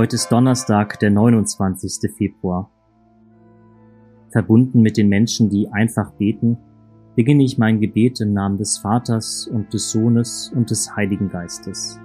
Heute ist Donnerstag, der 29. Februar. Verbunden mit den Menschen, die einfach beten, beginne ich mein Gebet im Namen des Vaters und des Sohnes und des Heiligen Geistes.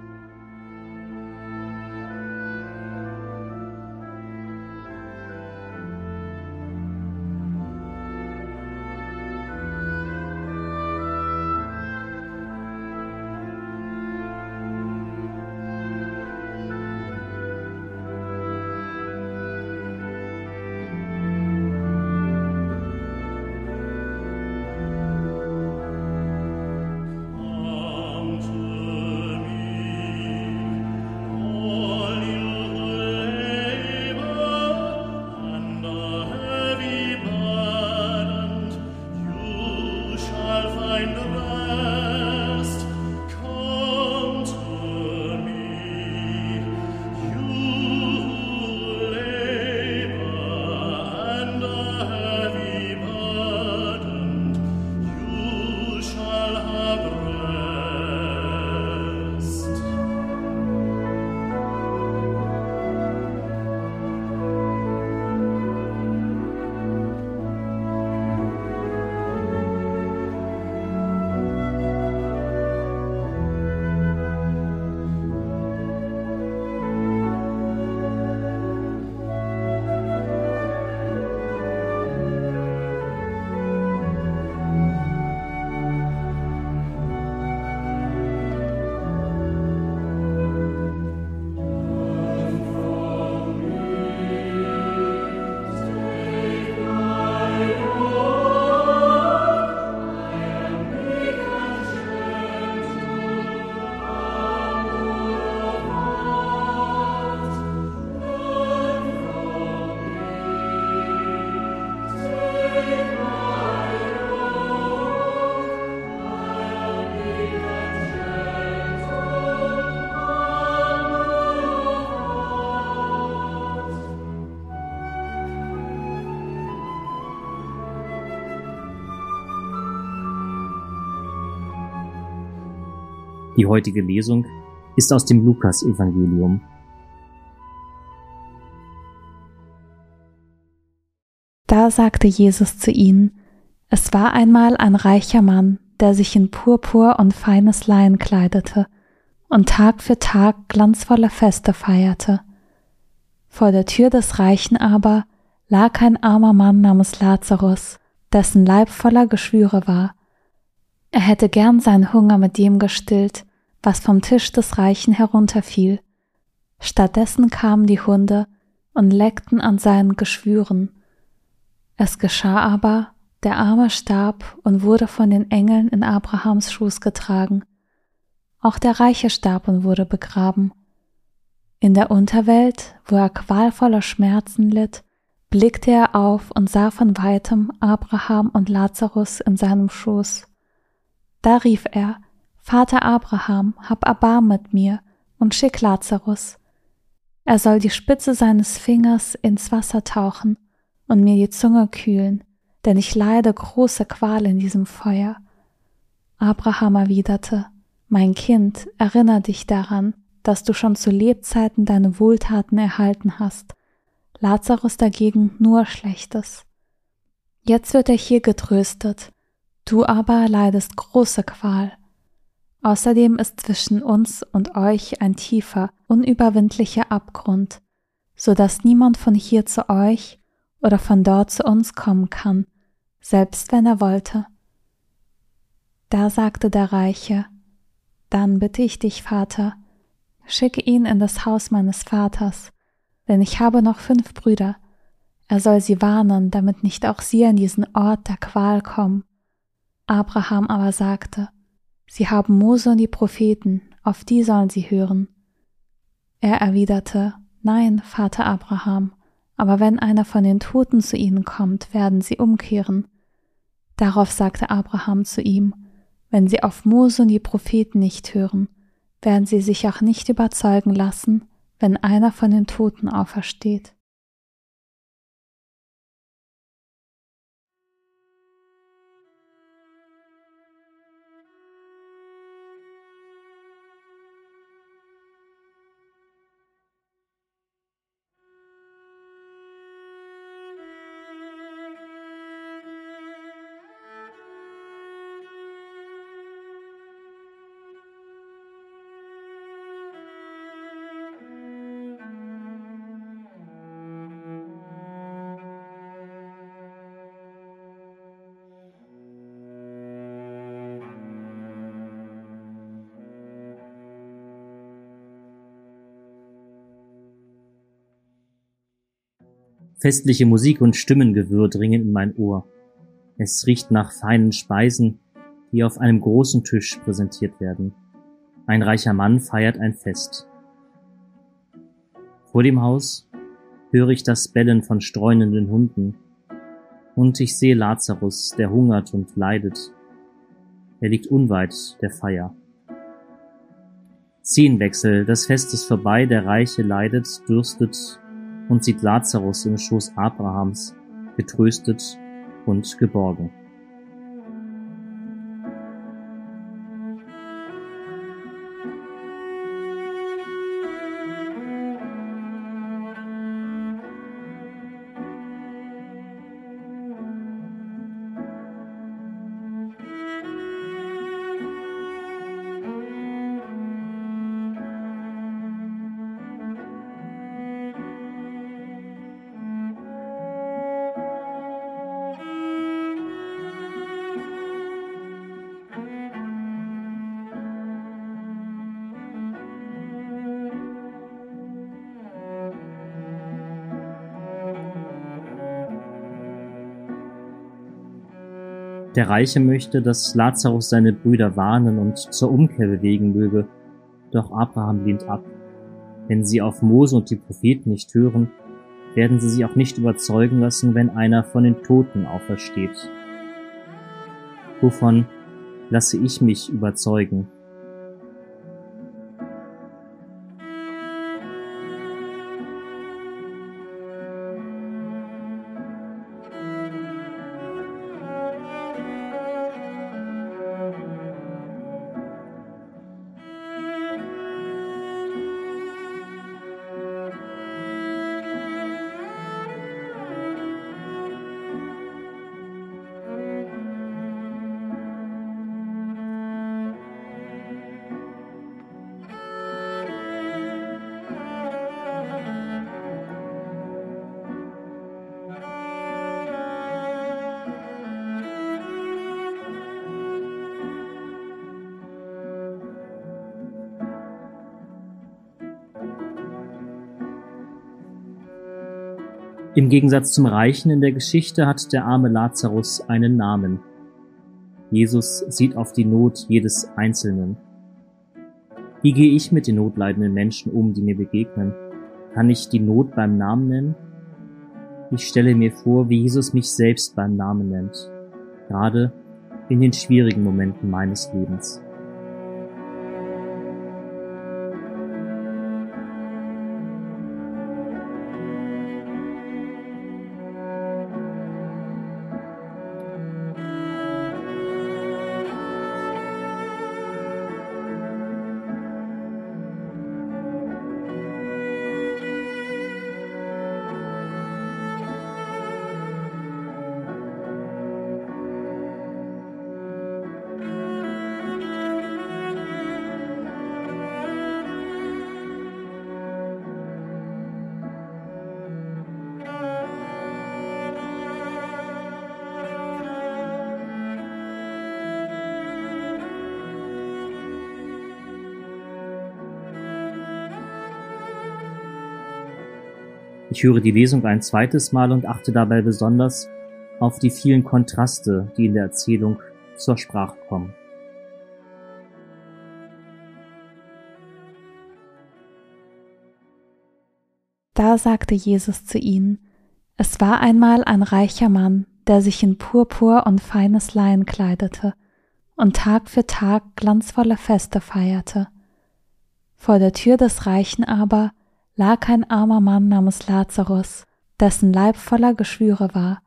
Die heutige Lesung ist aus dem Lukas-Evangelium. Da sagte Jesus zu ihnen, es war einmal ein reicher Mann, der sich in Purpur und feines Lein kleidete und Tag für Tag glanzvolle Feste feierte. Vor der Tür des Reichen aber lag ein armer Mann namens Lazarus, dessen Leib voller Geschwüre war. Er hätte gern seinen Hunger mit dem gestillt, was vom Tisch des Reichen herunterfiel. Stattdessen kamen die Hunde und leckten an seinen Geschwüren. Es geschah aber, der Arme starb und wurde von den Engeln in Abrahams Schoß getragen. Auch der Reiche starb und wurde begraben. In der Unterwelt, wo er qualvoller Schmerzen litt, blickte er auf und sah von weitem Abraham und Lazarus in seinem Schoß. Da rief er, Vater Abraham, hab Erbarm mit mir und schick Lazarus. Er soll die Spitze seines Fingers ins Wasser tauchen und mir die Zunge kühlen, denn ich leide große Qual in diesem Feuer. Abraham erwiderte, Mein Kind, erinnere dich daran, dass du schon zu Lebzeiten deine Wohltaten erhalten hast, Lazarus dagegen nur Schlechtes. Jetzt wird er hier getröstet, du aber leidest große Qual. Außerdem ist zwischen uns und euch ein tiefer, unüberwindlicher Abgrund, so dass niemand von hier zu euch oder von dort zu uns kommen kann, selbst wenn er wollte. Da sagte der Reiche, dann bitte ich dich, Vater, schicke ihn in das Haus meines Vaters, denn ich habe noch fünf Brüder, er soll sie warnen, damit nicht auch sie an diesen Ort der Qual kommen. Abraham aber sagte, Sie haben Mose und die Propheten, auf die sollen sie hören. Er erwiderte, Nein, Vater Abraham, aber wenn einer von den Toten zu ihnen kommt, werden sie umkehren. Darauf sagte Abraham zu ihm, Wenn sie auf Mose und die Propheten nicht hören, werden sie sich auch nicht überzeugen lassen, wenn einer von den Toten aufersteht. Festliche Musik und Stimmengewirr dringen in mein Ohr. Es riecht nach feinen Speisen, die auf einem großen Tisch präsentiert werden. Ein reicher Mann feiert ein Fest. Vor dem Haus höre ich das Bellen von streunenden Hunden. Und ich sehe Lazarus, der hungert und leidet. Er liegt unweit der Feier. Szenenwechsel, das Fest ist vorbei, der Reiche leidet, dürstet und sieht Lazarus im Schoß Abrahams, getröstet und geborgen. Der Reiche möchte, dass Lazarus seine Brüder warnen und zur Umkehr bewegen möge, doch Abraham lehnt ab. Wenn sie auf Mose und die Propheten nicht hören, werden sie sich auch nicht überzeugen lassen, wenn einer von den Toten aufersteht. Wovon lasse ich mich überzeugen? Im Gegensatz zum Reichen in der Geschichte hat der arme Lazarus einen Namen. Jesus sieht auf die Not jedes Einzelnen. Wie gehe ich mit den notleidenden Menschen um, die mir begegnen? Kann ich die Not beim Namen nennen? Ich stelle mir vor, wie Jesus mich selbst beim Namen nennt, gerade in den schwierigen Momenten meines Lebens. Ich höre die Lesung ein zweites Mal und achte dabei besonders auf die vielen Kontraste, die in der Erzählung zur Sprache kommen. Da sagte Jesus zu ihnen, es war einmal ein reicher Mann, der sich in Purpur und feines Lein kleidete und Tag für Tag glanzvolle Feste feierte. Vor der Tür des Reichen aber lag ein armer Mann namens Lazarus, dessen Leib voller Geschwüre war.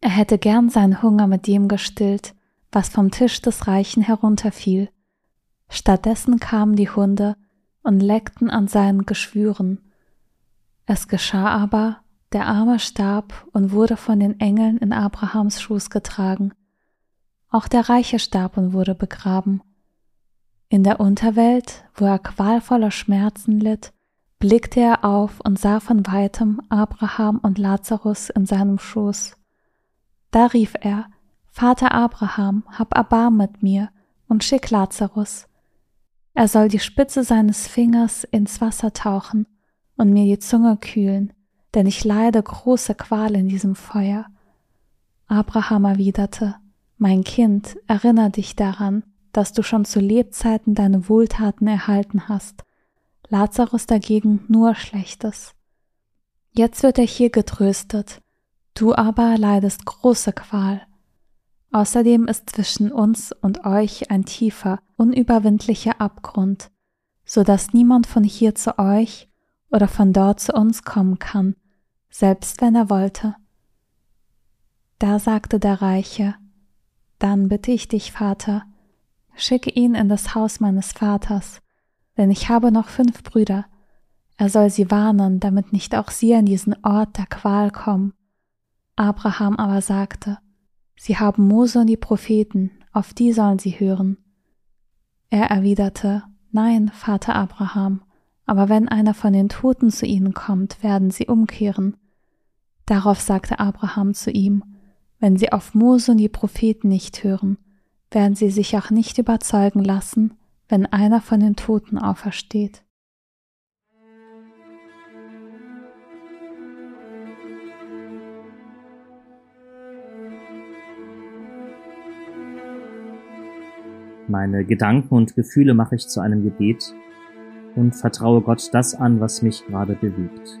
Er hätte gern seinen Hunger mit dem gestillt, was vom Tisch des Reichen herunterfiel. Stattdessen kamen die Hunde und leckten an seinen Geschwüren. Es geschah aber, der Arme starb und wurde von den Engeln in Abrahams Schoß getragen. Auch der Reiche starb und wurde begraben. In der Unterwelt, wo er qualvoller Schmerzen litt, blickte er auf und sah von weitem Abraham und Lazarus in seinem Schoß. Da rief er, Vater Abraham, hab Erbarm mit mir und schick Lazarus. Er soll die Spitze seines Fingers ins Wasser tauchen und mir die Zunge kühlen, denn ich leide große Qual in diesem Feuer. Abraham erwiderte, Mein Kind, erinnere dich daran, dass du schon zu Lebzeiten deine Wohltaten erhalten hast, Lazarus dagegen nur Schlechtes. Jetzt wird er hier getröstet, du aber leidest große Qual. Außerdem ist zwischen uns und euch ein tiefer, unüberwindlicher Abgrund, so dass niemand von hier zu euch oder von dort zu uns kommen kann, selbst wenn er wollte. Da sagte der Reiche, dann bitte ich dich, Vater, schicke ihn in das Haus meines Vaters, denn ich habe noch fünf Brüder, er soll sie warnen, damit nicht auch sie an diesen Ort der Qual kommen. Abraham aber sagte, Sie haben Mose und die Propheten, auf die sollen sie hören. Er erwiderte, Nein, Vater Abraham, aber wenn einer von den Toten zu ihnen kommt, werden sie umkehren. Darauf sagte Abraham zu ihm, Wenn sie auf Mose und die Propheten nicht hören, werden sie sich auch nicht überzeugen lassen, wenn einer von den Toten aufersteht. Meine Gedanken und Gefühle mache ich zu einem Gebet und vertraue Gott das an, was mich gerade bewegt.